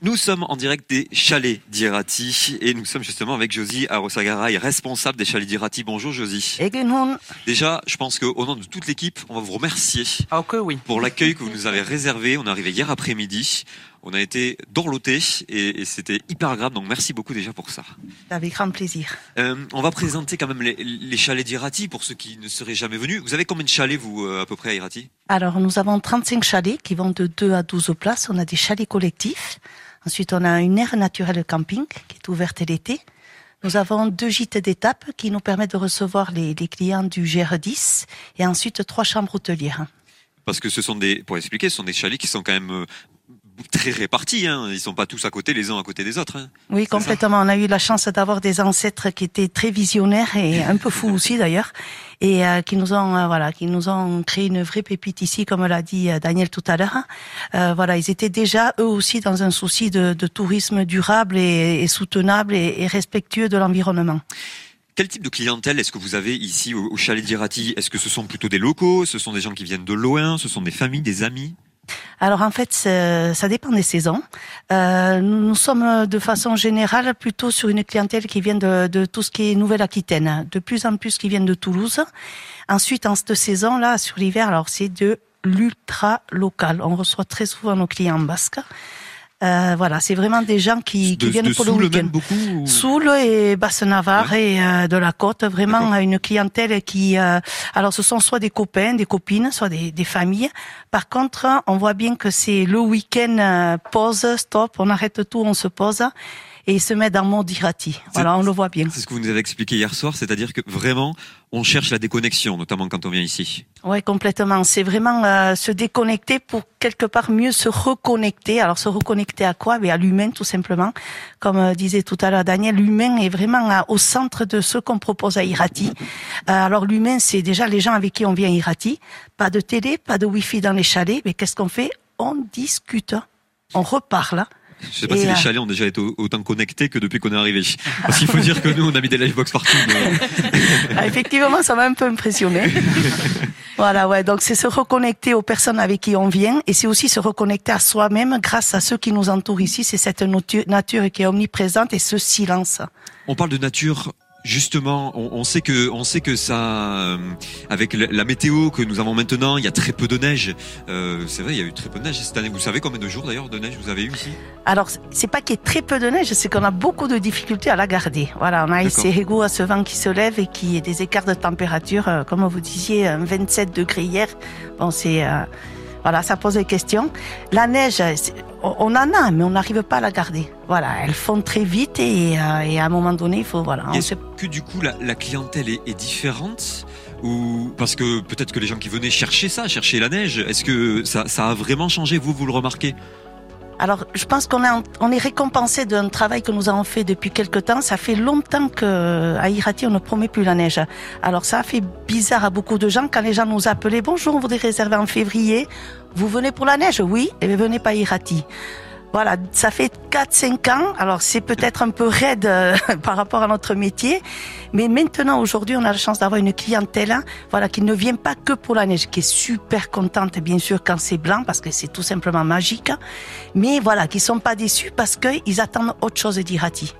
Nous sommes en direct des chalets d'Irati et nous sommes justement avec Josie Arosagaray, responsable des chalets d'Irati. Bonjour Josie. Déjà, je pense qu'au nom de toute l'équipe, on va vous remercier ah, oui. pour l'accueil que vous nous avez réservé. On est arrivé hier après-midi. On a été dorloté et, c'était hyper agréable. Donc merci beaucoup déjà pour ça. Avec grand plaisir. Euh, on va présenter quand même les, chalets d'Irati pour ceux qui ne seraient jamais venus. Vous avez combien de chalets vous euh, à peu près à Irati? Alors nous avons 35 chalets qui vont de 2 à 12 places. On a des chalets collectifs. Ensuite, on a une aire naturelle camping qui est ouverte l'été. Nous avons deux gîtes d'étape qui nous permettent de recevoir les, clients du GR10 et ensuite trois chambres hôtelières. Parce que ce sont des, pour expliquer, ce sont des chalets qui sont quand même euh, très répartis. Hein. Ils sont pas tous à côté les uns à côté des autres. Hein. Oui, complètement. On a eu la chance d'avoir des ancêtres qui étaient très visionnaires et un peu fous aussi d'ailleurs, et euh, qui nous ont euh, voilà, qui nous ont créé une vraie pépite ici, comme l'a dit euh, Daniel tout à l'heure. voilà, ils étaient déjà eux aussi dans un souci de, de tourisme durable et, et soutenable et, et respectueux de l'environnement. Quel type de clientèle est-ce que vous avez ici au, chalet d'Irati Est-ce que ce sont plutôt des locaux? Ce sont des gens qui viennent de loin? Ce sont des familles, des amis? Alors en fait, ça dépend des saisons. Euh, nous, sommes de façon générale plutôt sur une clientèle qui vient de, tout ce qui est Nouvelle-Aquitaine, de plus en plus qui viennent de Toulouse. Ensuite, en cette saison-là, sur l'hiver, alors c'est de l'ultra local. On reçoit très souvent nos clients basques. Euh, voilà, c'est vraiment des gens qui, qui viennent pour le week-end. Soul et Basse-Navarre et euh, de la côte, vraiment une clientèle qui... Euh, alors ce sont soit des copains, des copines, soit des, des familles. Par contre, on voit bien que c'est le week-end, pause, stop, on arrête tout, on se pose et se met dans le mode Irati. Voilà, on le voit bien. C'est ce que vous nous avez expliqué hier soir, c'est-à-dire que vraiment, on cherche la déconnexion, notamment quand on vient ici. Oui, complètement. C'est vraiment euh, se déconnecter pour quelque part mieux se reconnecter. Alors se reconnecter à quoi? Mais à l'humain, tout simplement. Comme euh, disait tout à l'heure Daniel, l'humain est vraiment euh, au centre de ce qu'on propose à Irati. alors l'humain, c'est déjà les gens avec qui on vient à Irati. Pas de télé, pas de wifi dans les chalets, mais qu'est-ce qu'on fait? On discute, on reparle. Je sais pas si les chalets ont déjà été autant connectés que depuis qu'on est arrivé. Parce qu'il faut dire que nous, on a mis des livebox partout. Ah, effectivement, ça m'a un peu impressionné. voilà, ouais. Donc c'est se reconnecter aux personnes avec qui on vient, et c'est aussi se reconnecter à soi-même grâce à ceux qui nous entourent ici. C'est cette nature qui est omniprésente et ce silence. On parle de nature Justement, on, sait que on sait que ça, euh, avec la, météo que nous avons maintenant, il y a très peu de neige. Euh, c'est vrai, il y a eu très peu de neige cette année. Vous savez combien de jours d'ailleurs de neige vous avez eu ici Alors, c'est pas qu'il y ait très peu de neige, c'est qu'on a beaucoup de difficultés à la garder. Voilà, on a ici Hego à ce vent qui se lève et qui est des écarts de température, euh, comme vous disiez, 27 degrés hier. Bon, c'est voilà, ça pose des questions. La neige, on en a, mais on n'arrive pas à la garder. Voilà, elles font très vite et, euh, à un moment donné, il faut voilà. Est-ce que du coup la, clientèle est, différente ou parce que peut-être que les gens qui venaient chercher ça, chercher la neige, est-ce que ça, ça a vraiment changé? Vous, vous le remarquez? Alors, je pense qu'on est, on est récompensé d'un travail que nous avons fait depuis quelque temps. Ça fait longtemps que à Irati, on ne promet plus la neige. Alors, ça a fait bizarre à beaucoup de gens quand les gens nous appelaient. Bonjour, on voudrait réserver en février. Vous venez pour la neige? Oui, et venez pas à Irati. Voilà, ça fait 4-5 ans. Alors c'est peut-être un peu raide euh, par rapport à notre métier, mais maintenant aujourd'hui on a la chance d'avoir une clientèle, hein, voilà, qui ne vient pas que pour la neige, qui est super contente bien sûr quand c'est blanc parce que c'est tout simplement magique, mais voilà, qui sont pas déçus parce qu'ils attendent autre chose d'Irati.